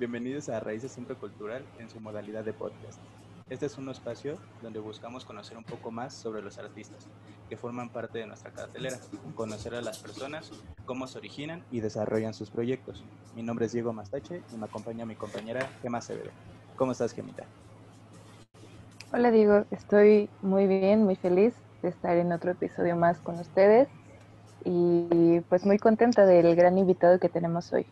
Bienvenidos a Raíces Centro Cultural en su modalidad de podcast. Este es un espacio donde buscamos conocer un poco más sobre los artistas que forman parte de nuestra cartelera, conocer a las personas, cómo se originan y desarrollan sus proyectos. Mi nombre es Diego Mastache y me acompaña mi compañera Gema Acevedo. ¿Cómo estás, Gemita? Hola, Diego. Estoy muy bien, muy feliz de estar en otro episodio más con ustedes y pues muy contenta del gran invitado que tenemos hoy.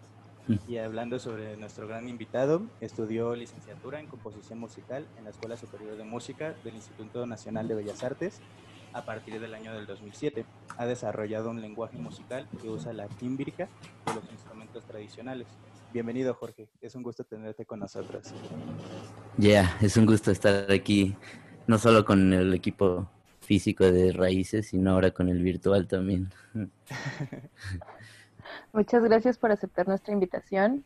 Y hablando sobre nuestro gran invitado, estudió licenciatura en composición musical en la Escuela Superior de Música del Instituto Nacional de Bellas Artes a partir del año del 2007. Ha desarrollado un lenguaje musical que usa la tímbrica de los instrumentos tradicionales. Bienvenido, Jorge. Es un gusto tenerte con nosotros. Ya, es un gusto estar aquí, no solo con el equipo físico de Raíces, sino ahora con el virtual también. Muchas gracias por aceptar nuestra invitación.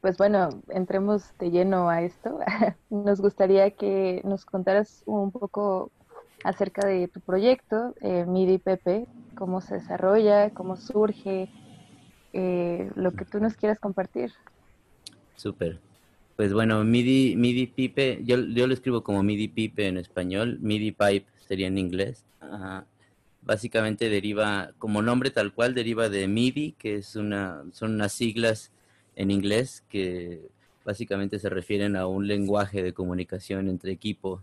pues bueno, entremos de lleno a esto. Nos gustaría que nos contaras un poco acerca de tu proyecto, eh, MIDI Pepe, cómo se desarrolla, cómo surge, eh, lo que tú nos quieras compartir. Súper. Pues bueno, MIDI, MIDI Pipe, yo, yo lo escribo como MIDI Pipe en español, MIDI Pipe sería en inglés. Básicamente deriva, como nombre tal cual, deriva de MIDI, que es una, son unas siglas en inglés que básicamente se refieren a un lenguaje de comunicación entre equipo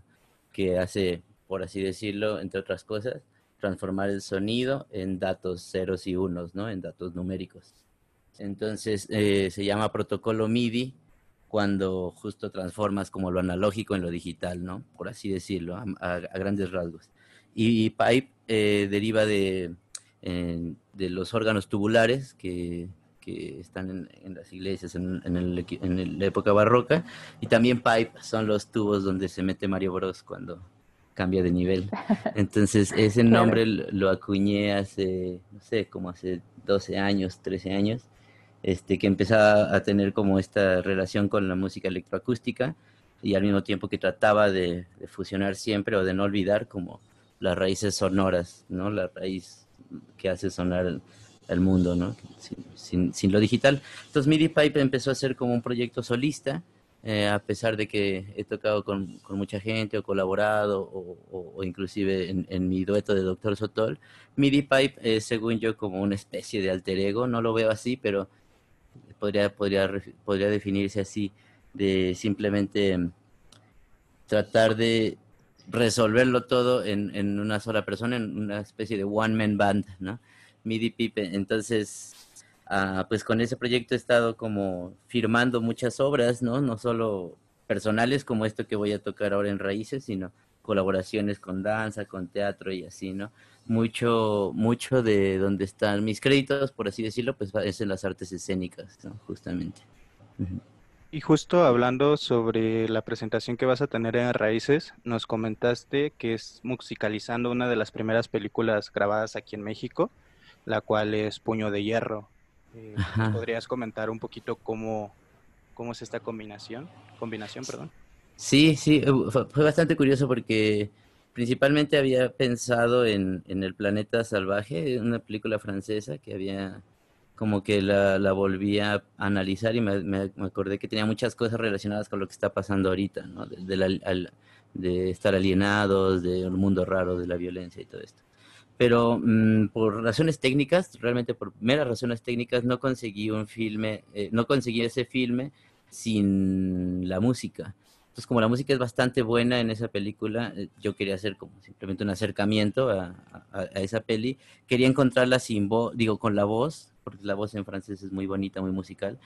que hace, por así decirlo, entre otras cosas, transformar el sonido en datos ceros y unos, ¿no? En datos numéricos. Entonces eh, se llama protocolo MIDI cuando justo transformas como lo analógico en lo digital, ¿no? Por así decirlo, a grandes rasgos. Y pipe eh, deriva de, de, los órganos tubulares que, que están en, las iglesias en, en, la época barroca. Y también pipe son los tubos donde se mete Mario Bros cuando cambia de nivel. Entonces ese nombre lo acuñé hace, no sé, como hace 12 años, 13 años, este, que empezaba a tener como esta relación con la música electroacústica y al mismo tiempo que trataba de, de fusionar siempre o de no olvidar como las raíces sonoras, ¿no? La raíz que hace sonar el, mundo, ¿no? Sin, sin, lo digital. Entonces MIDI Pipe empezó a ser como un proyecto solista, eh, a pesar de que he tocado con, con mucha gente o colaborado o, o, inclusive en, mi dueto de Doctor Sotol. MIDI Pipe es, según yo, como una especie de alter ego, no lo veo así, pero podría, podría, podría definirse así, de simplemente tratar de resolverlo todo en, en, una sola persona, en una especie de one man band, ¿no? MIDI Pipe. Entonces, ah, pues con ese proyecto he estado como firmando muchas obras, ¿no? No solo personales como esto que voy a tocar ahora en Raíces, sino colaboraciones con danza, con teatro y así, ¿no? Mucho, mucho de donde están mis créditos, por así decirlo, pues es en las artes escénicas, ¿no? Justamente. Y justo hablando sobre la presentación que vas a tener en Raíces, nos comentaste que es musicalizando una de las primeras películas grabadas aquí en México, la cual es Puño de Hierro. Eh, ¿Podrías comentar un poquito cómo, cómo es esta combinación? Combinación, perdón. Sí, sí, eh, fue bastante curioso porque principalmente había pensado en, en El Planeta Salvaje, una película francesa que había como que la, la volví a analizar y me, me, acordé que tenía muchas cosas relacionadas con lo que está pasando ahorita, ¿no? De, de estar alienados, de un mundo raro, de la violencia y todo esto. Pero mm, por razones técnicas, realmente por meras razones técnicas, no conseguí un filme, eh, no conseguí ese filme sin la música. Entonces, como la música es bastante buena en esa película, eh, yo quería hacer como simplemente un acercamiento a, a, a esa peli. Quería encontrarla sin voz, digo, con la voz, porque la voz en francés es muy bonita, muy musical,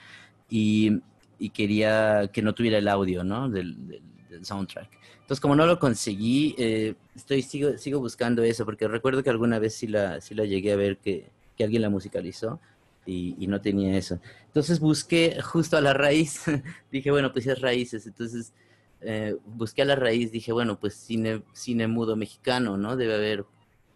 y, y quería que no tuviera el audio, ¿no? Del, del, soundtrack. Entonces, como no lo conseguí, eh, estoy, sigo, sigo buscando eso, porque recuerdo que alguna vez sí la, sí la llegué a ver que, que alguien la musicalizó. Y, y, no tenía eso. Entonces busqué justo a la raíz, dije, bueno, pues es raíces. Entonces eh, busqué a la raíz, dije, bueno, pues cine, cine mudo mexicano, ¿no? Debe haber,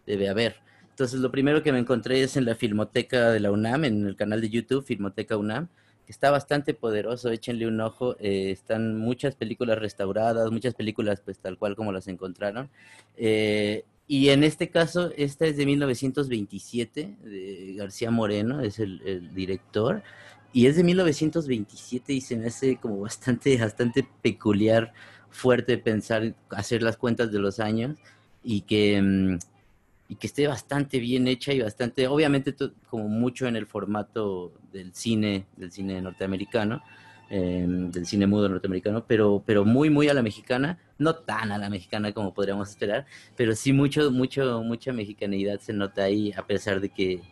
debe haber. Entonces, lo primero que me encontré es en la Filmoteca de la UNAM, en el canal de YouTube, Filmoteca UNAM, que está bastante poderoso, échenle un ojo. Eh, están muchas películas restauradas, muchas películas, pues tal cual como las encontraron. Eh, y en este caso, esta es de 1927, de García Moreno, es el, el director. y es de 1927 y se me hace como bastante, bastante peculiar, fuerte pensar, hacer las cuentas de los años y que, mm, y que esté bastante bien hecha y bastante, obviamente como mucho en el formato del cine, del cine norteamericano, em, del cine mudo norteamericano, pero, pero muy, muy a la mexicana, no tan a la mexicana como podríamos esperar, pero sí mucho, mucho, mucha mexicanidad se nota ahí, a pesar de que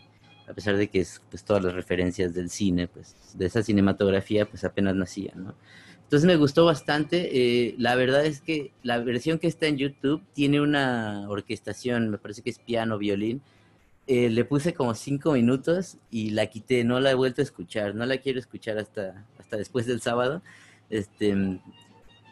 a pesar de que pues, todas las referencias del cine, pues de esa cinematografía, pues apenas nacían, ¿no? Entonces me gustó bastante. Eh, la verdad es que la versión que está en YouTube tiene una orquestación, me parece que es piano, violín. Eh, le puse como cinco minutos y la quité, no la he vuelto a escuchar, no la quiero escuchar hasta, hasta después del sábado, este,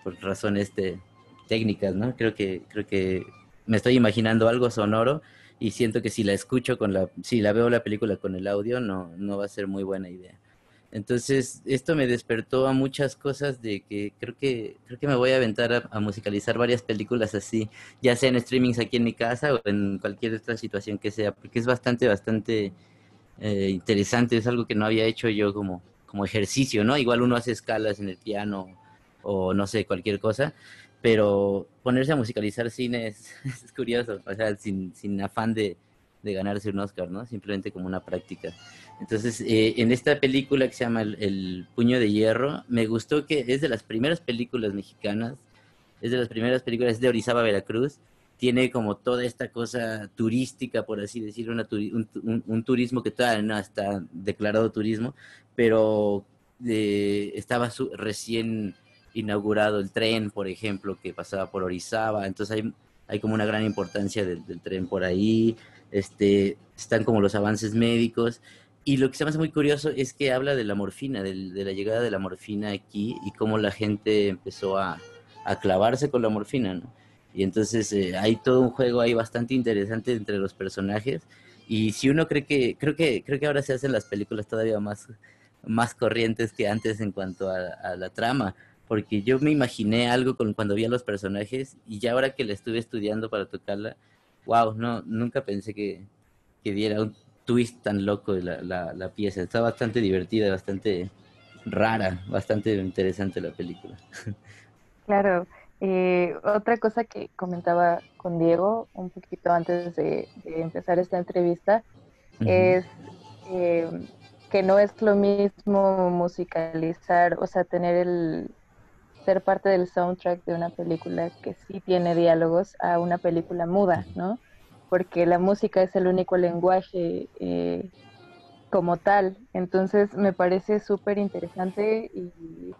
por razones este, técnicas, ¿no? Creo que, creo que me estoy imaginando algo sonoro y siento que si la escucho con la, si la veo la película con el audio, no, no va a ser muy buena idea. Entonces, esto me despertó a muchas cosas de que creo que, creo que me voy a aventar a, musicalizar varias películas así, ya sea en streamings aquí en mi casa o en cualquier otra situación que sea, porque es bastante, bastante eh, interesante, es algo que no había hecho yo como, como ejercicio, ¿no? Igual uno hace escalas en el piano o no sé, cualquier cosa, pero ponerse a musicalizar cine es, curioso, o sea, sin, sin afán de, de, ganarse un Oscar, ¿no? Simplemente como una práctica. Entonces, eh, en esta película que se llama el, Puño de Hierro, me gustó que es de las primeras películas mexicanas, es de las primeras películas de Orizaba, Veracruz, tiene como toda esta cosa turística, por así decirlo, un, un, turismo que todavía no está declarado turismo, pero eh, estaba recién inaugurado el tren, por ejemplo, que pasaba por Orizaba, entonces hay, hay como una gran importancia del, tren por ahí, este, están como los avances médicos, y lo que se me hace muy curioso es que habla de la morfina, de, la llegada de la morfina aquí y cómo la gente empezó a, a clavarse con la morfina, ¿no? Y entonces eh, hay todo un juego ahí bastante interesante entre los personajes. Y si uno cree que, creo que, creo que ahora se hacen las películas todavía más, más corrientes que antes en cuanto a, la trama porque yo me imaginé algo con cuando vi a los personajes y ya ahora que la estuve estudiando para tocarla, wow, no, nunca pensé que, que diera un twist tan loco la, la, la, pieza. Está bastante divertida, bastante rara, bastante interesante la película. Claro. Eh, otra cosa que comentaba con Diego un poquito antes de, empezar esta entrevista es eh, que no es lo mismo musicalizar, o sea, tener el, ser parte del soundtrack de una película que sí tiene diálogos a una película muda, ¿no? Porque la música es el único lenguaje eh, como tal. Entonces me parece súper interesante y,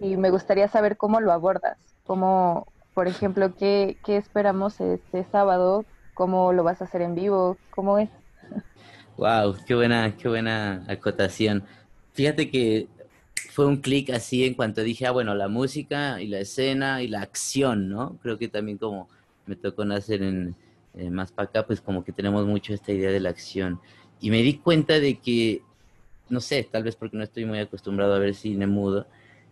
y, me gustaría saber cómo lo abordas. Cómo, por ejemplo, qué, qué esperamos este sábado, cómo lo vas a hacer en vivo, cómo es. Wow, qué buena, qué buena acotación. Fíjate que fue un clic así en cuanto dije, ah, bueno, la música y la escena y la acción, ¿no? Creo que también como me tocó nacer en más para acá, pues como que tenemos mucho esta idea de la acción. Y me di cuenta de que, no sé, tal vez porque no estoy muy acostumbrado a ver cine mudo,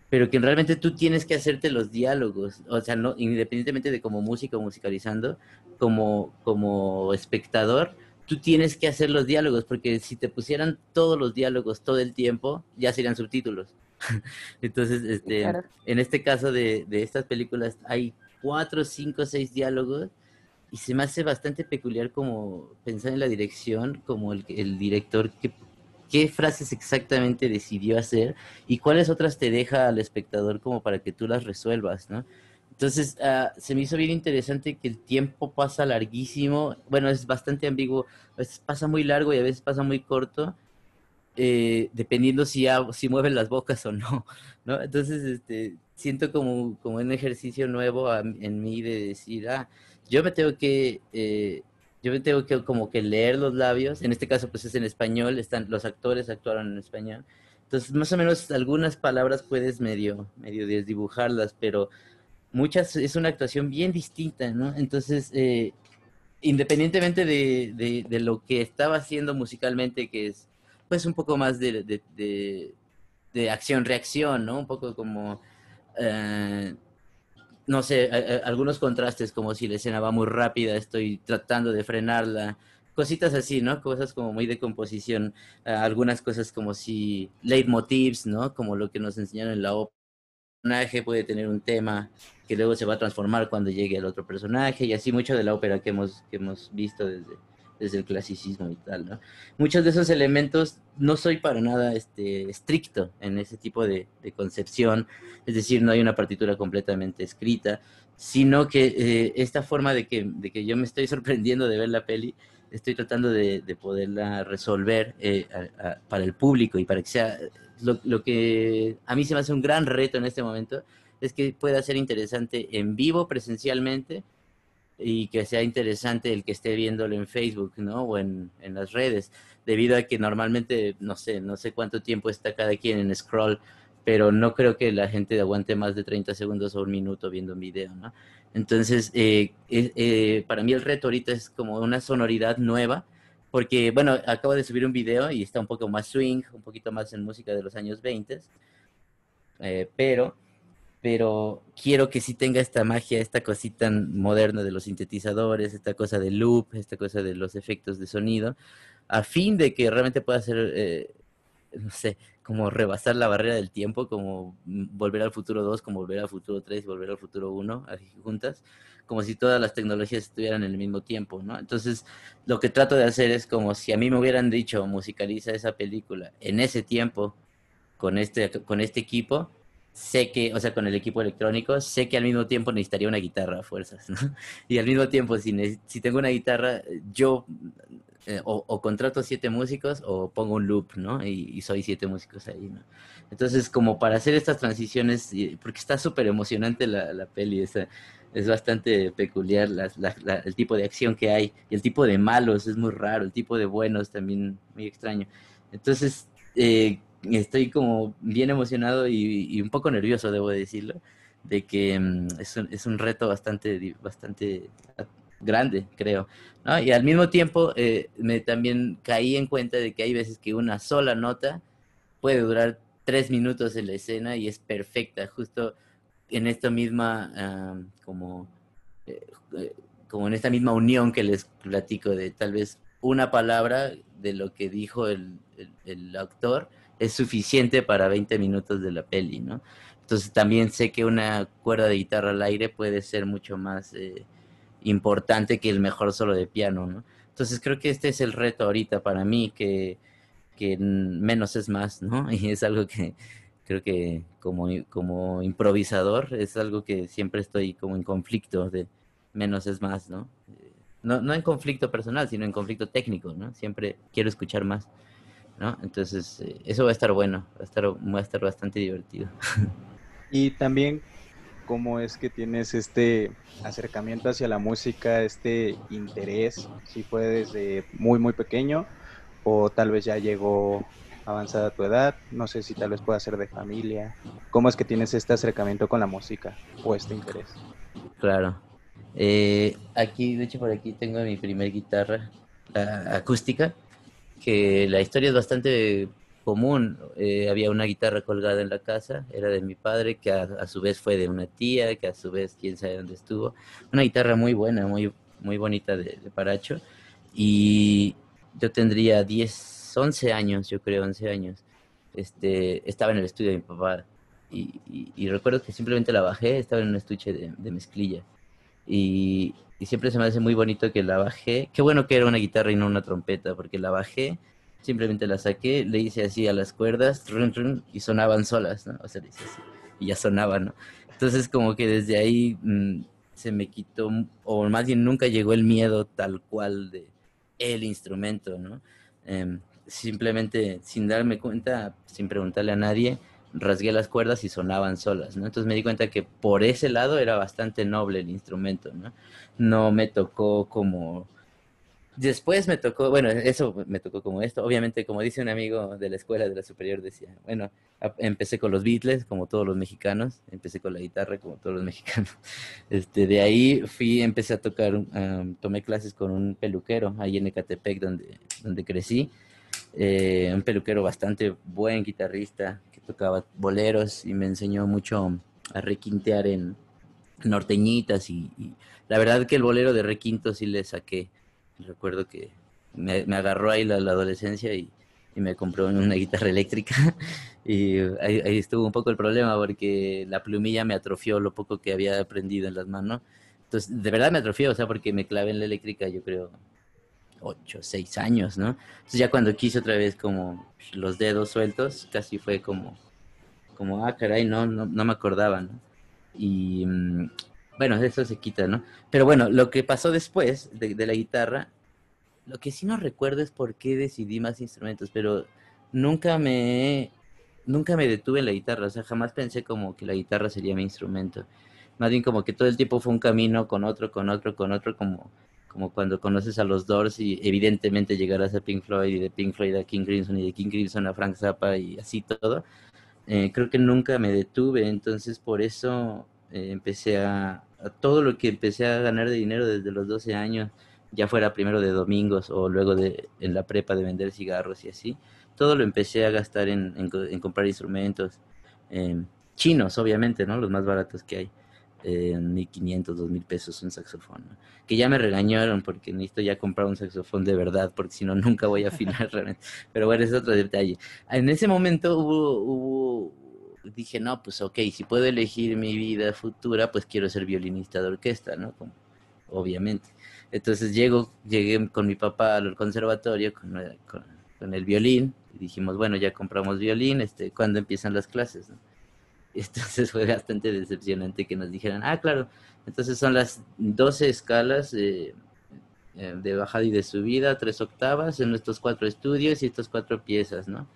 pero que realmente tú tienes que hacerte los diálogos, o sea, no, independientemente de como músico musicalizando, como, como espectador, tú tienes que hacer los diálogos, porque si te pusieran todos los diálogos todo el tiempo, ya serían subtítulos. Entonces, este, en este caso de, de, estas películas hay cuatro, cinco, seis diálogos y se me hace bastante peculiar como pensar en la dirección, como el, el director, qué, qué frases exactamente decidió hacer y cuáles otras te deja al espectador como para que tú las resuelvas, ¿no? Entonces, uh, se me hizo bien interesante que el tiempo pasa larguísimo. Bueno, es bastante ambiguo. A veces pasa muy largo y a veces pasa muy corto. Eh, dependiendo si, si mueven las bocas o no, ¿no? Entonces, este, siento como, como un ejercicio nuevo en mí de decir, ah, yo me tengo que, eh, yo me tengo que como que leer los labios, en este caso pues es en español, están, los actores actuaron en español, entonces más o menos algunas palabras puedes medio, medio desdibujarlas, pero muchas es una actuación bien distinta, ¿no? Entonces, eh, independientemente de, de, de, lo que estaba haciendo musicalmente, que es pues un poco más de, de, acción-reacción, ¿no? Un poco como, eh, no sé, algunos contrastes, como si la escena va muy rápida, estoy tratando de frenarla, cositas así, ¿no? Cosas como muy de composición, algunas cosas como si leitmotivs, ¿no? Como lo que nos enseñaron en la ópera. Personaje puede tener un tema que luego se va a transformar cuando llegue el otro personaje y así mucho de la ópera que hemos, que hemos visto desde, desde el clasicismo y tal, ¿no? Muchos de esos elementos no soy para nada este, estricto en ese tipo de, concepción, es decir, no hay una partitura completamente escrita, sino que eh, esta forma de que, de que yo me estoy sorprendiendo de ver la peli, estoy tratando de, poderla resolver eh, para el público y para que sea lo, lo, que a mí se me hace un gran reto en este momento, es que pueda ser interesante en vivo presencialmente, y que sea interesante el que esté viéndolo en Facebook, ¿no? O en, en, las redes, debido a que normalmente, no sé, no sé cuánto tiempo está cada quien en scroll, pero no creo que la gente aguante más de 30 segundos o un minuto viendo un video, ¿no? Entonces, eh, eh, para mí el reto ahorita es como una sonoridad nueva, porque, bueno, acabo de subir un video y está un poco más swing, un poquito más en música de los años 20, eh, pero pero quiero que sí tenga esta magia, esta cosita moderna de los sintetizadores, esta cosa de loop, esta cosa de los efectos de sonido, a fin de que realmente pueda ser, eh, no sé, como rebasar la barrera del tiempo, como volver al futuro 2, como volver al futuro 3 y volver al futuro 1, juntas, como si todas las tecnologías estuvieran en el mismo tiempo, ¿no? Entonces, lo que trato de hacer es como si a mí me hubieran dicho, musicaliza esa película en ese tiempo, con este, con este equipo, sé que, o sea, con el equipo electrónico, sé que al mismo tiempo necesitaría una guitarra a fuerzas, ¿no? Y al mismo tiempo, si, si tengo una guitarra, yo eh, o, contrato siete músicos o pongo un loop, ¿no? Y, soy siete músicos ahí, ¿no? Entonces, como para hacer estas transiciones, porque está súper emocionante la, la peli, es, es bastante peculiar el tipo de acción que hay, y el tipo de malos es muy raro, el tipo de buenos también muy extraño. Entonces, eh, estoy como bien emocionado y, un poco nervioso, debo decirlo, de que mm, es, un, es, un, reto bastante, bastante grande, creo. Y al mismo tiempo eh, me también caí en cuenta de que hay veces que una sola nota puede durar tres minutos en la escena y es perfecta, justo en esta misma, ah, como, eh, como en esta misma unión que les platico de tal vez una palabra de lo que dijo el, el actor es suficiente para 20 minutos de la peli, ¿no? Entonces también sé que una cuerda de guitarra al aire puede ser mucho más eh, importante que el mejor solo de piano, ¿no? Entonces creo que este es el reto ahorita para mí, que, que menos es más, ¿no? Y es algo que creo que como, como improvisador es algo que siempre estoy como en conflicto de menos es más, ¿no? No, no en conflicto personal, sino en conflicto técnico, ¿no? Siempre quiero escuchar más. ¿No? Entonces, eh, eso va a estar bueno, va a estar, va a estar bastante divertido. Y también, ¿cómo es que tienes este acercamiento hacia la música, este interés? Si fue desde muy, muy pequeño o tal vez ya llegó avanzada tu edad, no sé si tal vez pueda ser de familia. ¿Cómo es que tienes este acercamiento con la música o este interés? Claro. Eh, aquí, de hecho, por aquí tengo mi primer guitarra acústica que la historia es bastante común. Eh, había una guitarra colgada en la casa, era de mi padre, que a, su vez fue de una tía, que a su vez quién sabe dónde estuvo. Una guitarra muy buena, muy, muy bonita de, Paracho. Y yo tendría 10, 11 años, yo creo, 11 años. Este, estaba en el estudio de mi papá y, recuerdo que simplemente la bajé, estaba en un estuche de, de mezclilla. Y, y siempre se me hace muy bonito que la bajé. Qué bueno que era una guitarra y no una trompeta, porque la bajé, simplemente la saqué, le hice así a las cuerdas, y sonaban solas, ¿no? O sea, le hice así, y ya sonaban, ¿no? Entonces como que desde ahí mm, se me quitó, o más bien nunca llegó el miedo tal cual de el instrumento, ¿no? Em, simplemente sin darme cuenta, sin preguntarle a nadie, rasgué las cuerdas y sonaban solas, ¿no? Entonces me di cuenta que por ese lado era bastante noble el instrumento, ¿no? No me tocó como... Después me tocó, bueno, eso me tocó como esto. Obviamente, como dice un amigo de la escuela de la superior, decía, bueno, empecé con los Beatles, como todos los mexicanos, empecé con la guitarra, como todos los mexicanos. Este, de ahí fui, empecé a tocar, um, tomé clases con un peluquero ahí en Ecatepec, donde, donde crecí. Eh, un peluquero bastante buen guitarrista, tocaba boleros y me enseñó mucho a requintear en norteñitas y, la verdad que el bolero de requinto sí le saqué. Recuerdo que me, agarró ahí la, adolescencia y, me compró una guitarra eléctrica y ahí, estuvo un poco el problema porque la plumilla me atrofió lo poco que había aprendido en las manos. Entonces, de verdad me atrofió, o sea, porque me clavé en la eléctrica, yo creo, ocho, seis años, ¿no? Entonces ya cuando quise otra vez como los dedos sueltos, casi fue como, como ah, caray, no, no, no me acordaba, ¿no? Y mm, bueno, eso se quita, ¿no? Pero bueno, lo que pasó después de, la guitarra lo que sí no recuerdo es por qué decidí más instrumentos, pero nunca me nunca me detuve en la guitarra, o sea, jamás pensé como que la guitarra sería mi instrumento. Más bien como que todo el tiempo fue un camino con otro, con otro, con otro, como, como cuando conoces a los Doors y evidentemente llegarás a Pink Floyd y de Pink Floyd a King Crimson y de King Crimson a Frank Zappa y así todo. Eh, creo que nunca me detuve, entonces por eso eh, empecé a, todo lo que empecé a ganar de dinero desde los 12 años ya fuera primero de domingos o luego de en la prepa de vender cigarros y así, todo lo empecé a gastar en, en, comprar instrumentos em, chinos, obviamente, ¿no? Los más baratos que hay. En 1500, 2000 pesos un saxofón. Que ya me regañaron porque necesito ya comprar un saxofón de verdad, porque si no, nunca voy a afinar realmente. Pero bueno, es otro detalle. En ese momento hubo, hubo, dije, no, pues ok, si puedo elegir mi vida futura, pues quiero ser violinista de orquesta, ¿no? Obviamente. Entonces llego, llegué con mi papá al conservatorio con, el violín y dijimos, bueno, ya compramos violín, este, ¿cuándo empiezan las clases? Entonces fue bastante decepcionante que nos dijeran, ah, claro, entonces son las 12 escalas eh, de bajada y de subida, tres octavas en nuestros cuatro estudios y estas cuatro piezas, ¿no?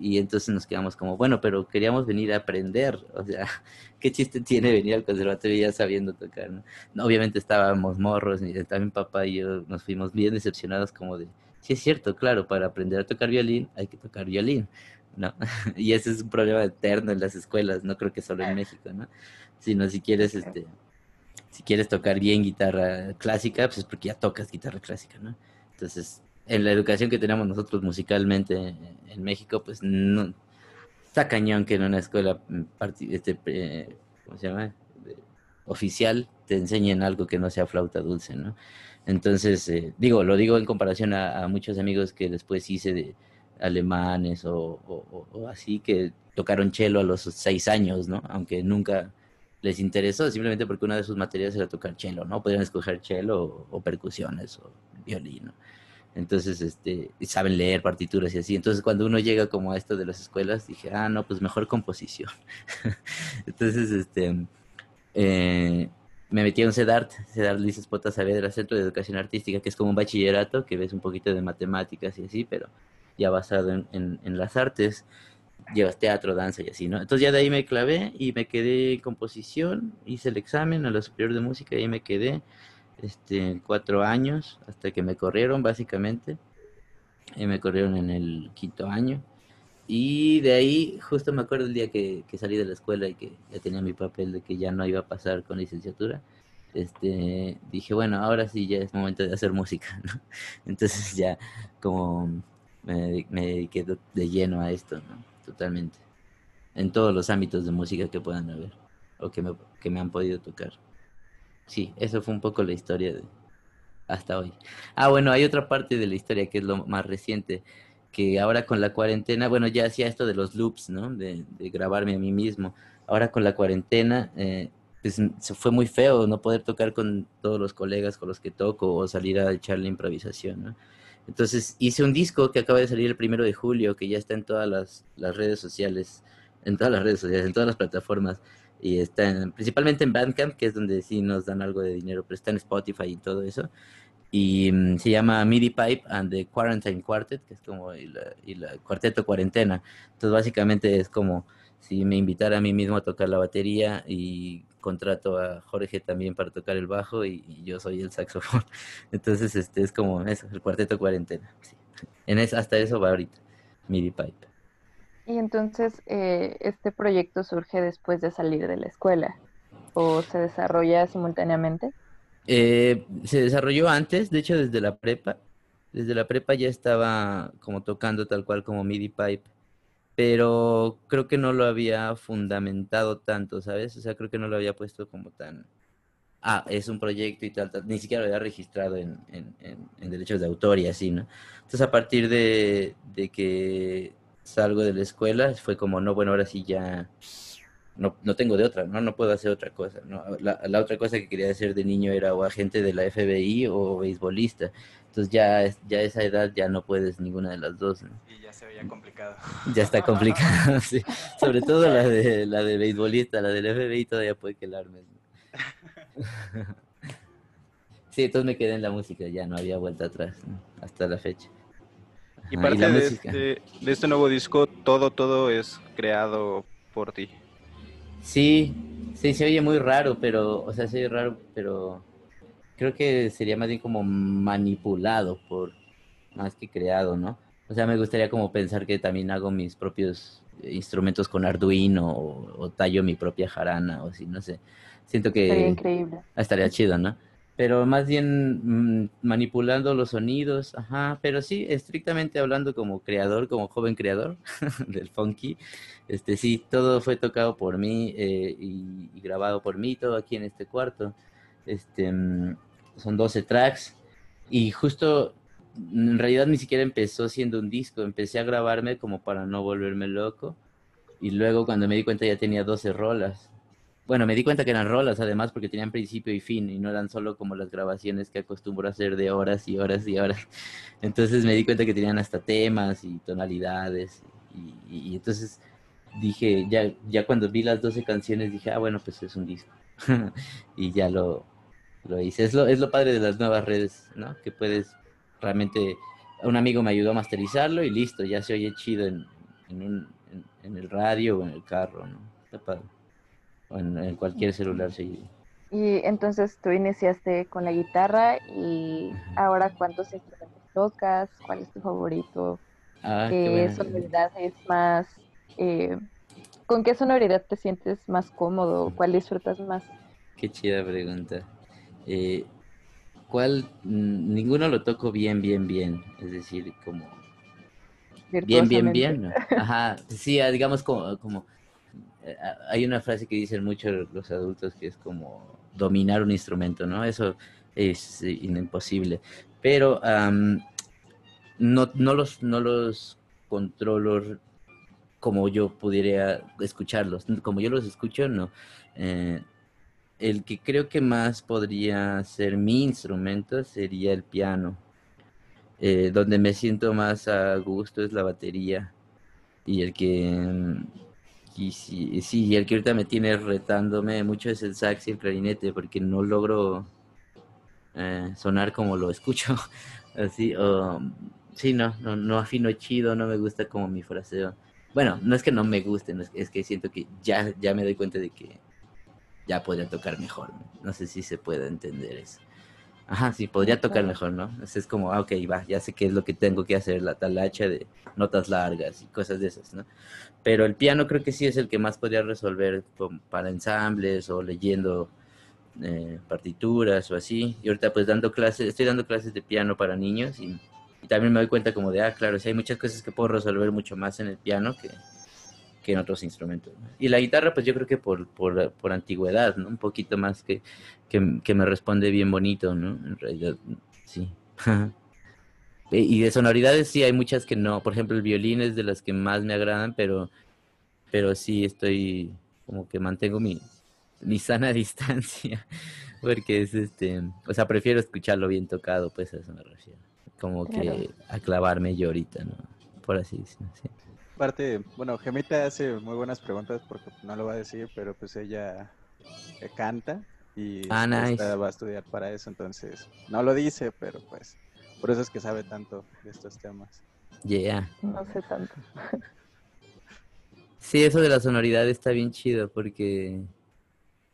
Y entonces nos quedamos como, bueno, pero queríamos venir a aprender, o sea, ¿qué chiste tiene venir al conservatorio ya sabiendo tocar? ¿no? obviamente estábamos morros, y también papá y yo nos fuimos bien decepcionados como de, sí es cierto, claro, para aprender a tocar violín hay que tocar violín, ¿no? y ese es un problema eterno en las escuelas, no creo que solo en México, ¿no? Sino si quieres, este, si quieres tocar bien guitarra clásica, pues es porque ya tocas guitarra clásica, ¿no? Entonces, en la educación que tenemos nosotros musicalmente en México, pues no está cañón que en una escuela este, ¿cómo se llama? oficial te enseñen algo que no sea flauta dulce, ¿no? Entonces, eh, digo, lo digo en comparación a, muchos amigos que después hice de alemanes o, así, que tocaron cello a los seis años, ¿no? Aunque nunca les interesó, simplemente porque una de sus materias era tocar cello, ¿no? Podían escoger cello o, percusiones o violín, ¿no? Entonces, este, saben leer partituras y así. Entonces, cuando uno llega como a esto de las escuelas, dije, ah, no, pues mejor composición. Entonces, este, eh, me metí a un CEDART, CEDART Luis Espota Saavedra, Centro de Educación Artística, que es como un bachillerato, que ves un poquito de matemáticas y así, pero ya basado en, en las artes. Llevas teatro, danza y así, ¿no? Entonces ya de ahí me clavé y me quedé en composición, hice el examen a la superior de música y ahí me quedé este, cuatro años hasta que me corrieron básicamente. Y me corrieron en el quinto año. Y de ahí, justo me acuerdo el día que, salí de la escuela y que ya tenía mi papel de que ya no iba a pasar con licenciatura. Este, dije, bueno, ahora sí ya es momento de hacer música, Entonces ya como me, dediqué de lleno a esto, Totalmente. En todos los ámbitos de música que puedan haber o que me, que me han podido tocar sí, eso fue un poco la historia hasta hoy. Ah, bueno, hay otra parte de la historia que es lo más reciente, que ahora con la cuarentena, bueno, ya hacía esto de los loops, ¿no? De, grabarme a mí mismo. Ahora con la cuarentena, eh, pues fue muy feo no poder tocar con todos los colegas con los que toco o salir a echar la improvisación, ¿no? Entonces hice un disco que acaba de salir el primero de julio, que ya está en todas las, las redes sociales, en todas las redes sociales, en todas las plataformas y está principalmente en Bandcamp, que es donde sí nos dan algo de dinero, pero está en Spotify y todo eso. Y mm, se llama MIDI Pipe and the Quarantine Quartet, que es como y la, cuarteto cuarentena. Entonces básicamente es como si me invitara a mí mismo a tocar la batería y contrato a Jorge también para tocar el bajo y, yo soy el saxofón. Entonces este es como eso, el cuarteto cuarentena. En es, hasta eso va ahorita, MIDI Pipe. Y entonces, eh, ¿este proyecto surge después de salir de la escuela o se desarrolla simultáneamente? Eh, se desarrolló antes, de hecho desde la prepa. Desde la prepa ya estaba como tocando tal cual como MIDI pipe, pero creo que no lo había fundamentado tanto, ¿sabes? O sea, creo que no lo había puesto como tan ah, es un proyecto y tal, tal. ni siquiera lo había registrado en, en, en, derechos de autor y así, ¿no? Entonces a partir de, que salgo de la escuela, fue como, no, bueno, ahora sí ya no, no tengo de otra, ¿no? No puedo hacer otra cosa, ¿no? La, la otra cosa que quería hacer de niño era o agente de la FBI o beisbolista. Entonces ya, ya a esa edad ya no puedes ninguna de las dos, ¿no? Y ya se veía complicado. Ya está complicado, sí. Sobre todo la de, la de beisbolista, la del FBI todavía puede que la armes, Sí, entonces me quedé en la música, ya no había vuelta atrás hasta la fecha. y parte de, este, de este nuevo disco, todo, todo es creado por ti. Sí, sí, se oye muy raro, pero, o sea, se oye raro, pero creo que sería más bien como manipulado por, más que creado, ¿no? O sea, me gustaría como pensar que también hago mis propios instrumentos con Arduino o, tallo mi propia jarana o así, no sé. Siento que... Estaría increíble. Estaría chido, ¿no? Pero más bien mm, manipulando los sonidos, ajá, pero sí, estrictamente hablando como creador, como joven creador del funky, este sí, todo fue tocado por mí eh, y, y, grabado por mí, todo aquí en este cuarto. Este, mm, son 12 tracks y justo en realidad ni siquiera empezó siendo un disco, empecé a grabarme como para no volverme loco y luego cuando me di cuenta ya tenía 12 rolas bueno, me di cuenta que eran rolas además porque tenían principio y fin y no eran solo como las grabaciones que acostumbro a hacer de horas y horas y horas. Entonces me di cuenta que tenían hasta temas y tonalidades y, entonces dije, ya, cuando vi las 12 canciones dije, ah, bueno, pues es un disco. y ya lo, lo hice. Es lo, es lo padre de las nuevas redes, ¿no? Que puedes realmente, un amigo me ayudó a masterizarlo y listo, ya se oye chido en, en, un, en el radio o en el carro, ¿no? Está padre en, cualquier celular seguido. Y entonces tú iniciaste con la guitarra y ahora cuántos instrumentos tocas, cuál es tu favorito, ah, qué, sonoridad es más, eh, con qué sonoridad te sientes más cómodo, cuál disfrutas más. Qué chida pregunta. Eh, ¿Cuál? Ninguno lo toco bien, bien, bien. Es decir, como... Bien, bien, bien. Ajá. Sí, digamos como, como hay una frase que dicen muchos los adultos que es como dominar un instrumento, ¿no? Eso es imposible. Pero no, no, los, no los controlo como yo pudiera escucharlos. Como yo los escucho, no. Eh, el que creo que más podría ser mi instrumento sería el piano. Eh, donde me siento más a gusto es la batería. Y el que y sí, sí, y el que ahorita me tiene retándome mucho es el sax y el clarinete, porque no logro eh, sonar como lo escucho. Así, o sí, no, no, no afino chido, no me gusta como mi fraseo. Bueno, no es que no me guste, es, que siento que ya, ya me doy cuenta de que ya podría tocar mejor. No sé si se puede entender eso. Ajá, sí, podría tocar mejor, ¿no? Es como, ah, ok, va, ya sé qué es lo que tengo que hacer, la talacha de notas largas y cosas de esas, ¿no? Pero el piano creo que sí es el que más podría resolver para ensambles o leyendo eh, partituras o así. Y ahorita pues dando clases, estoy dando clases de piano para niños y, también me doy cuenta como de, ah, claro, sí hay muchas cosas que puedo resolver mucho más en el piano que, que en otros instrumentos. Y la guitarra, pues yo creo que por, por, por antigüedad, ¿no? Un poquito más que, que, que, me responde bien bonito, ¿no? En realidad, sí. y de sonoridades sí hay muchas que no. Por ejemplo, el violín es de las que más me agradan, pero, pero sí estoy como que mantengo mi, mi sana distancia. Porque es este, o sea, prefiero escucharlo bien tocado, pues a eso me refiero. Como que a clavarme yo ahorita, ¿no? Por así decirlo. Sí parte, bueno, Gemita hace muy buenas preguntas porque no lo va a decir, pero pues ella eh, canta y ah, va a estudiar para eso, entonces no lo dice, pero pues por eso es que sabe tanto de estos temas. Yeah. No sé tanto. Sí, eso de la sonoridad está bien chido porque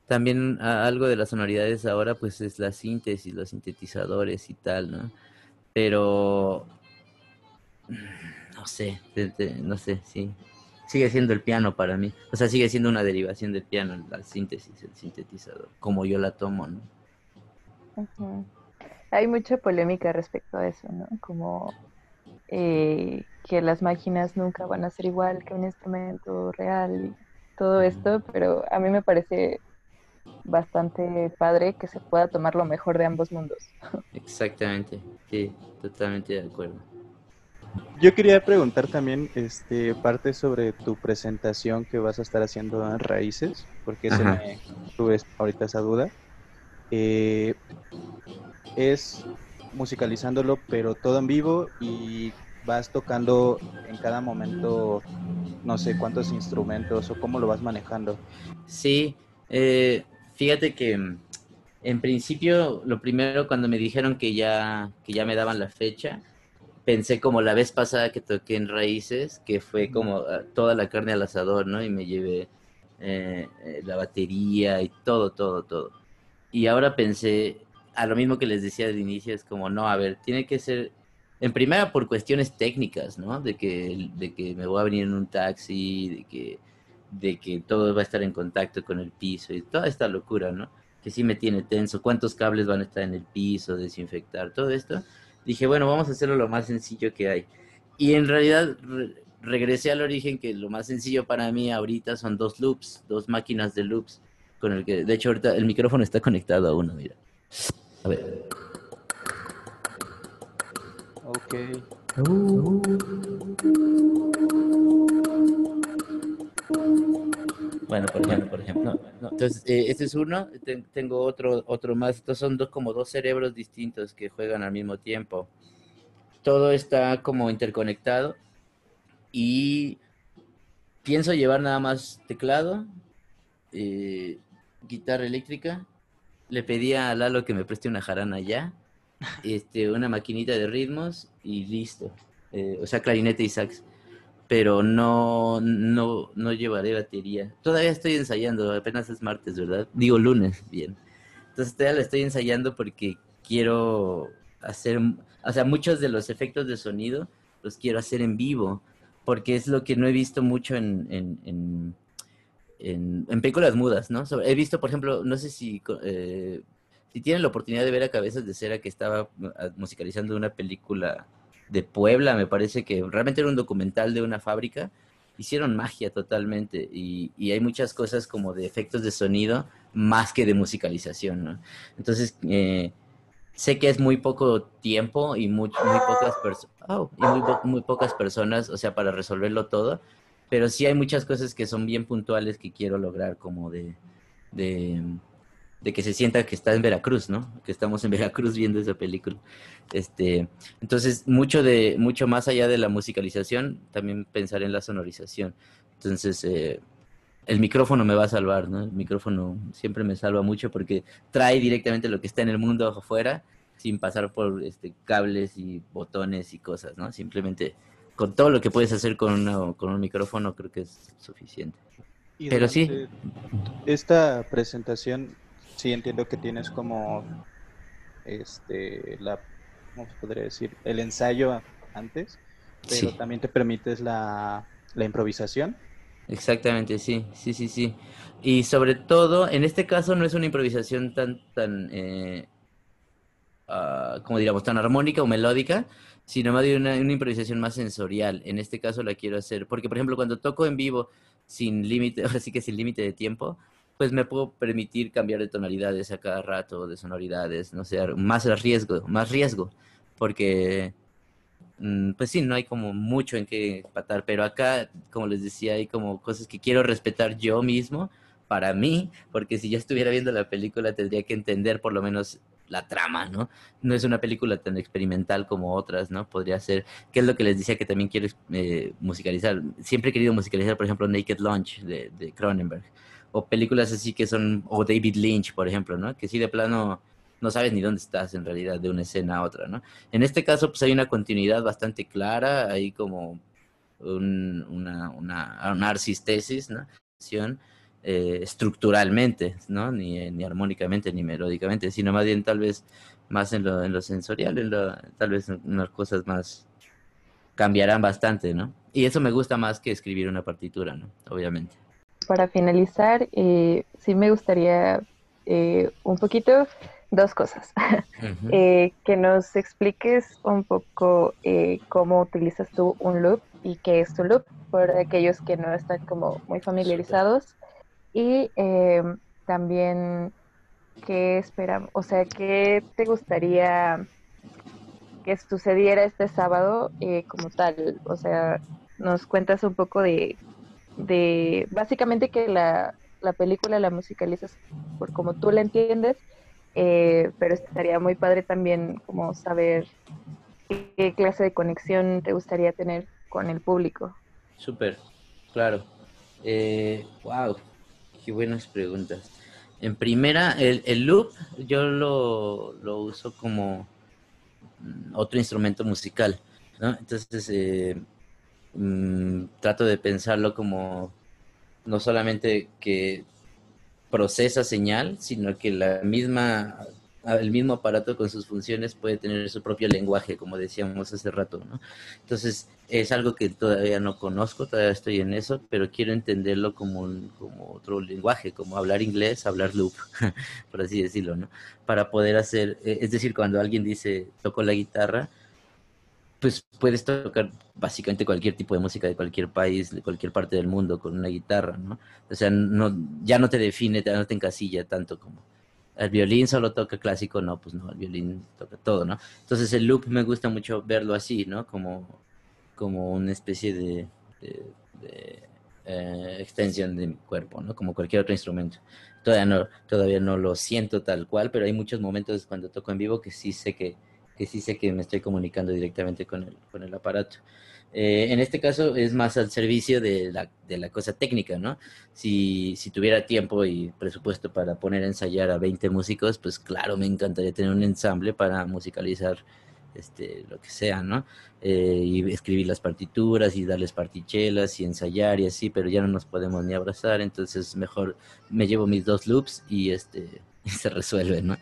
también algo de las sonoridades ahora pues es la síntesis, los sintetizadores y tal, ¿no? Pero no sé, no sé, sí. Sigue siendo el piano para mí. O sea, sigue siendo una derivación del piano, la síntesis, el sintetizador, como yo la tomo, ¿no? Hay mucha polémica respecto a eso, ¿no? Como eh, que las máquinas nunca van a ser igual que un instrumento real y todo esto, pero a mí me parece bastante padre que se pueda tomar lo mejor de ambos mundos. Exactamente, sí, totalmente de acuerdo. Yo quería preguntar también este parte sobre tu presentación que vas a estar haciendo en Raíces, porque se me tuve ahorita esa duda. Eh, es musicalizándolo, pero todo en vivo y vas tocando en cada momento, no sé cuántos instrumentos o cómo lo vas manejando. Sí, eh, fíjate que mm, en principio lo primero cuando me dijeron que ya, que ya me daban la fecha, pensé como la vez pasada que toqué en Raíces, que fue como ah, toda la carne al asador, ¿no? Y me llevé eh, eh, la batería y todo, todo, todo. Y ahora pensé, a lo mismo que les decía al inicio, es como, no, a ver, tiene que ser, en primera por cuestiones técnicas, ¿no? De que, de que me voy a venir en un taxi, de que, de que todo va a estar en contacto con el piso y toda esta locura, ¿no? Que sí me tiene tenso, cuántos cables van a estar en el piso, desinfectar, todo esto. Dije, bueno, vamos a hacerlo lo más sencillo que hay. Y en realidad regresé al origen que lo más sencillo para mí ahorita son dos loops, dos máquinas de loops, con el que, de hecho ahorita el micrófono está conectado a uno, mira. A ver. Ok. Bueno, por ejemplo, por ejemplo. Entonces, eh, este es uno, tengo otro, otro más. Estos son dos, como dos cerebros distintos que juegan al mismo tiempo. Todo está como interconectado y pienso llevar nada más teclado, eh, guitarra eléctrica le pedí a Lalo que me preste una jarana ya, este, una maquinita de ritmos y listo. Eh, o sea, clarinete y sax. Pero no, no, no llevaré batería. Todavía estoy ensayando, apenas es martes, ¿verdad? Digo lunes, bien. Entonces todavía la estoy ensayando porque quiero hacer, o sea, muchos de los efectos de sonido los quiero hacer en vivo, porque es lo que no he visto mucho en en, películas mudas, ¿no? he visto, por ejemplo, no sé si, eh, si tienen la oportunidad de ver a Cabezas de Cera que estaba ah, musicalizando una película de Puebla, me parece que realmente era un documental de una fábrica, hicieron magia totalmente y, hay muchas cosas como de efectos de sonido más que de musicalización, ¿no? Entonces, eh, sé que es muy poco tiempo y muy, muy pocas personas, oh, y muy, pocas personas, o sea, para resolverlo todo, pero sí hay muchas cosas que son bien puntuales que quiero lograr, como de, que se sienta que está en Veracruz, ¿no? Que estamos en Veracruz viendo esa película. Este, entonces, mucho, de, mucho más allá de la musicalización, también pensar en la sonorización. Entonces, eh, el micrófono me va a salvar, ¿no? El micrófono siempre me salva mucho porque trae directamente lo que está en el mundo afuera sin pasar por este, cables y botones y cosas, ¿no? Simplemente con todo lo que puedes hacer con, con un micrófono, creo que es suficiente. Pero sí. Esta presentación, sí entiendo que tienes como, este, la, ¿cómo se podría decir? El ensayo antes, pero también te permites la, la improvisación. Exactamente, sí, sí, sí, sí. Y sobre todo, en este caso no es una improvisación tan, tan, eh, uh, como diríamos, tan armónica o melódica, sino más de una, improvisación más sensorial. En este caso la quiero hacer, porque por ejemplo cuando toco en vivo sin límite, ahora sí que sin límite de tiempo, pues me puedo permitir cambiar de tonalidades a cada rato, de sonoridades, no sé, más riesgo, más riesgo, porque mm, pues sí, no hay como mucho en qué patar, pero acá, como les decía, hay como cosas que quiero respetar yo mismo para mí, porque si yo estuviera viendo la película tendría que entender por lo menos la trama, ¿no? No es una película tan experimental como otras, ¿no? Podría ser, ¿qué es lo que les decía que también quiero eh, musicalizar? Siempre he querido musicalizar, por ejemplo, Naked Lunch de, de, Cronenberg, o películas así que son, o David Lynch, por ejemplo, ¿no? Que sí de plano no sabes ni dónde estás en realidad de una escena a otra, ¿no? En este caso, pues hay una continuidad bastante clara, hay como un, una, una, una arcistesis, ¿no? Eh, estructuralmente, ¿no? Ni, ni, armónicamente ni melódicamente, sino más bien tal vez más en lo, en lo sensorial, en lo, tal vez unas cosas más cambiarán bastante, ¿no? Y eso me gusta más que escribir una partitura, ¿no? Obviamente. Para finalizar, eh, sí me gustaría eh, un poquito dos cosas. que nos expliques un poco cómo utilizas tú un loop y qué es tu loop, por aquellos que no están como muy familiarizados. Y em, también qué esperamos, o sea, qué te gustaría que sucediera este sábado eh, como tal. O sea, nos cuentas un poco de, de básicamente que la, la película la musicalizas por como tú la entiendes, eh, pero estaría muy padre también como saber qué clase de conexión te gustaría tener con el público. Súper, claro. Eh, wow, qué buenas preguntas. En primera, el, el loop yo lo, lo uso como mm, otro instrumento musical, ¿no? Entonces, eh, mm, trato de pensarlo como no solamente que procesa señal, sino que la misma el mismo aparato con sus funciones puede tener su propio lenguaje, como decíamos hace rato, ¿no? Entonces, es algo que todavía no conozco, todavía estoy en eso, pero quiero entenderlo como, un, como otro lenguaje, como hablar inglés, hablar loop, por así decirlo, ¿no? Para poder hacer, eh, es decir, cuando alguien dice, toco la guitarra, pues puedes tocar básicamente cualquier tipo de música de cualquier país, de cualquier parte del mundo con una guitarra, ¿no? O sea, no, ya no te define, ya no te encasilla tanto como el violín solo toca clásico, no, pues no, el violín toca todo, ¿no? Entonces el loop me gusta mucho verlo así, ¿no? Como, como una especie de, eh, extensión de mi cuerpo, ¿no? Como cualquier otro instrumento. Todavía no, todavía no lo siento tal cual, pero hay muchos momentos cuando toco en vivo que sí sé que, que sí sé que me estoy comunicando directamente con el, con el aparato. Eh, en este caso es más al servicio de la, de la cosa técnica, ¿no? Si, si, tuviera tiempo y presupuesto para poner a ensayar a 20 músicos, pues claro, me encantaría tener un ensamble para musicalizar este, lo que sea, ¿no? Eh, y escribir las partituras y darles partichelas y ensayar y así, pero ya no nos podemos ni abrazar, entonces mejor me llevo mis dos loops y este se resuelve, ¿no?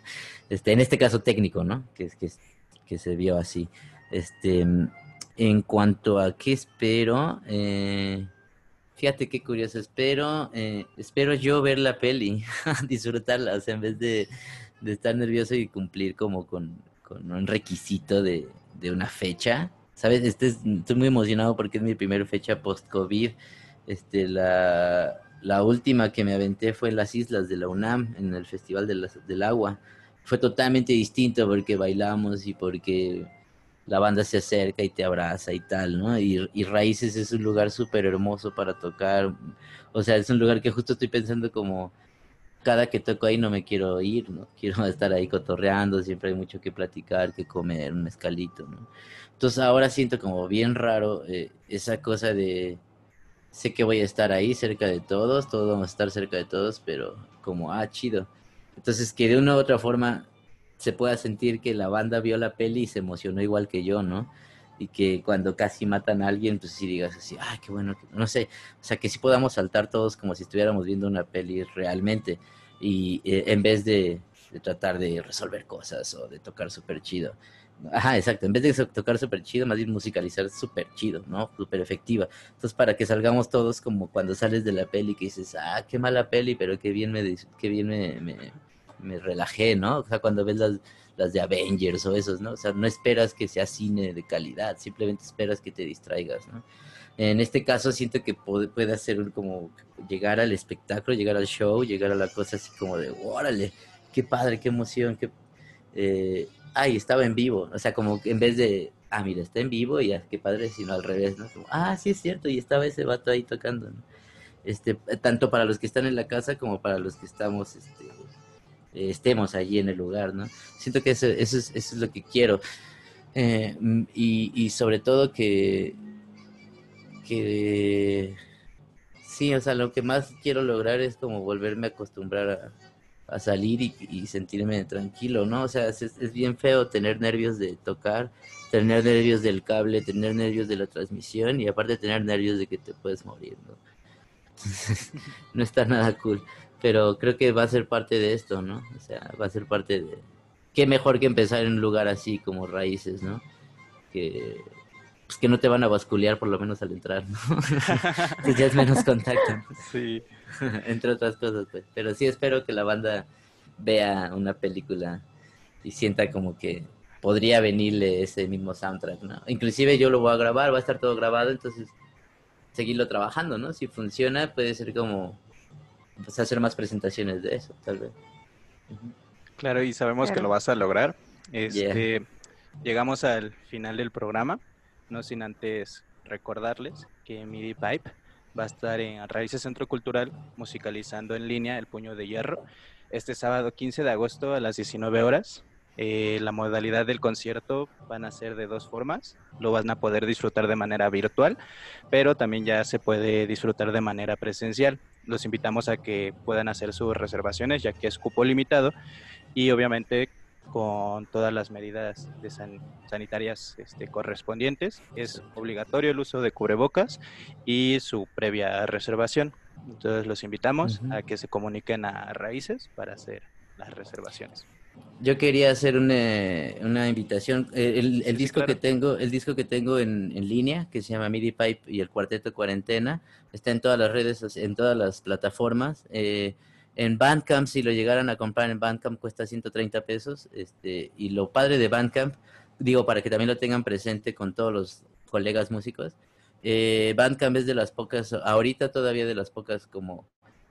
Este, en este caso técnico, ¿no? Que, que, que se vio así. Este, en cuanto a qué espero, eh, fíjate qué curioso, espero, eh, espero yo ver la peli, disfrutarla, o sea, en vez de, estar nervioso y cumplir como con, un requisito de, una fecha. ¿Sabes? Este estoy muy emocionado porque es mi primera fecha post-COVID. Este, la, la, última que me aventé fue en las islas de la UNAM, en el Festival del Agua. Fue totalmente distinto porque bailamos y porque la banda se acerca y te abraza y tal, ¿no? Y, Raíces es un lugar súper hermoso para tocar. O sea, es un lugar que justo estoy pensando como cada que toco ahí no me quiero ir, ¿no? Quiero estar ahí cotorreando, siempre hay mucho que platicar, que comer, un mezcalito, ¿no? Entonces ahora siento como bien raro eh, esa cosa de sé que voy a estar ahí cerca de todos, todos vamos a estar cerca de todos, pero como, ah, chido. Entonces que de una u otra forma se pueda sentir que la banda vio la peli y se emocionó igual que yo, ¿no? Y que cuando casi matan a alguien, pues sí digas así, ay, qué bueno, no sé, o sea, que sí podamos saltar todos como si estuviéramos viendo una peli realmente y eh, en vez de, tratar de resolver cosas o de tocar súper chido. Ajá, exacto. En vez de tocar súper chido, más bien musicalizar súper chido, ¿no? Súper efectiva. Entonces, para que salgamos todos como cuando sales de la peli que dices, ah, qué mala peli, pero qué bien me, qué bien me, me relajé, ¿no? O sea, cuando ves las, las de Avengers o esos, ¿no? O sea, no esperas que sea cine de calidad, simplemente esperas que te distraigas, ¿no? En este caso siento que puede, puede hacer como llegar al espectáculo, llegar al show, llegar a la cosa así como de, órale, qué padre, qué emoción, qué... Eh, ay, estaba en vivo, o sea, como en vez de, ah, mira, está en vivo y qué padre, sino al revés, ¿no? Como, ah, sí es cierto, y estaba ese vato ahí tocando. Este, tanto para los que están en la casa como para los que estamos este, estemos allí en el lugar, ¿no? Siento que eso, eso, es, eso es, lo que quiero. Eh, y, y, sobre todo que, que, sí, o sea, lo que más quiero lograr es como volverme a acostumbrar a, a salir y, sentirme tranquilo, ¿no? O sea, es, es, bien feo tener nervios de tocar, tener nervios del cable, tener nervios de la transmisión y aparte tener nervios de que te puedes morir, ¿no? no está nada cool pero creo que va a ser parte de esto, ¿no? O sea, va a ser parte de... Qué mejor que empezar en un lugar así como raíces, ¿no? Que, pues que no te van a basculear por lo menos al entrar, ¿no? que ya es menos contacto. Sí. Entre otras cosas, pues. Pero sí espero que la banda vea una película y sienta como que podría venirle ese mismo soundtrack, ¿no? Inclusive yo lo voy a grabar, va a estar todo grabado, entonces seguirlo trabajando, ¿no? Si funciona puede ser como pues, hacer más presentaciones de eso, tal vez. Claro, y sabemos que lo vas a lograr. Este, Llegamos al final del programa, no sin antes recordarles que MIDI Pipe va a estar en Raíces Centro Cultural musicalizando en línea El Puño de Hierro este sábado 15 de agosto a las 19 horas. Eh, la modalidad del concierto van a ser de dos formas. Lo van a poder disfrutar de manera virtual, pero también ya se puede disfrutar de manera presencial. Los invitamos a que puedan hacer sus reservaciones, ya que es cupo limitado y obviamente con todas las medidas de sanitarias este, correspondientes. Es obligatorio el uso de cubrebocas y su previa reservación. Entonces los invitamos a que se comuniquen a Raíces para hacer las reservaciones. Yo quería hacer una, invitación. Eh, el, disco que tengo, el disco que tengo en, línea, que se llama MIDI Pipe y el Cuarteto Cuarentena, está en todas las redes, en todas las plataformas. Eh, en Bandcamp, si lo llegaran a comprar en Bandcamp, cuesta 130 pesos. Este, y lo padre de Bandcamp, digo, para que también lo tengan presente con todos los colegas músicos, eh, Bandcamp es de las pocas, ahorita todavía de las pocas como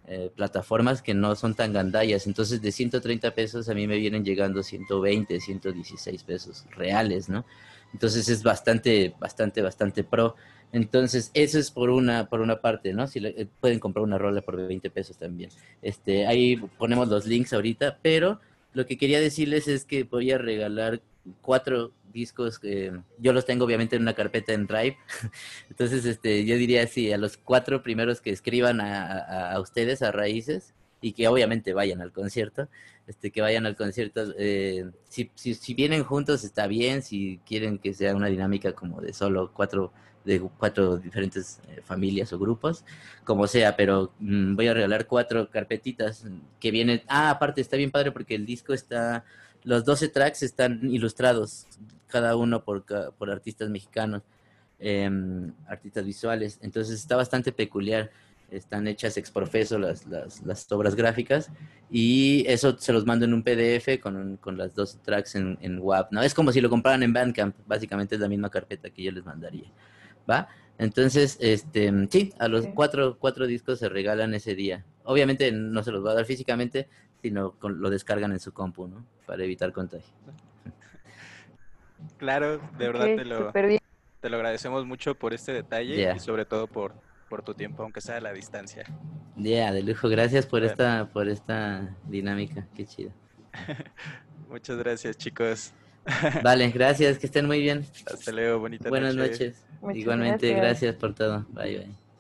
eh, plataformas que no son tan gandallas. Entonces, de 130 pesos a mí me vienen llegando 120, 116 pesos reales, ¿no? Entonces es bastante, bastante, bastante pro. Entonces, eso es por una, por una parte, ¿no? Si eh, pueden comprar una rola por 20 pesos también. Este, ahí ponemos los links ahorita, pero lo que quería decirles es que voy a regalar cuatro discos que yo los tengo obviamente en una carpeta en Drive. Entonces, este, yo diría sí, a los cuatro primeros que escriban a, a, ustedes, a Raíces, y que obviamente vayan al concierto, este, que vayan al concierto. Eh, si, si, si vienen juntos está bien, si quieren que sea una dinámica como de solo cuatro de cuatro diferentes eh, familias o grupos, como sea, pero mm, voy a regalar cuatro carpetitas que vienen. Ah, aparte está bien padre porque el disco está, los 12 tracks están ilustrados, cada uno por, por artistas mexicanos, em, artistas visuales, entonces está bastante peculiar. Están hechas ex profeso las, las, las, obras gráficas y eso se los mando en un PDF con, con las dos tracks en, en WAP. ¿no? Es como si lo compraran en Bandcamp, básicamente es la misma carpeta que yo les mandaría. ¿Va? Entonces, este, sí, a los cuatro, cuatro discos se regalan ese día. Obviamente no se los va a dar físicamente, sino lo descargan en su compu, ¿no? Para evitar contagio. Claro, de verdad te, lo, te lo agradecemos mucho por este detalle y sobre todo por, por tu tiempo, aunque sea a la distancia. Ya, de lujo. Gracias por esta, por esta dinámica. Qué chido. Muchas gracias, chicos. Vale, gracias, que estén muy bien. Hasta luego, bonita Buenas noches. Igualmente, gracias. por todo. Bye, bye.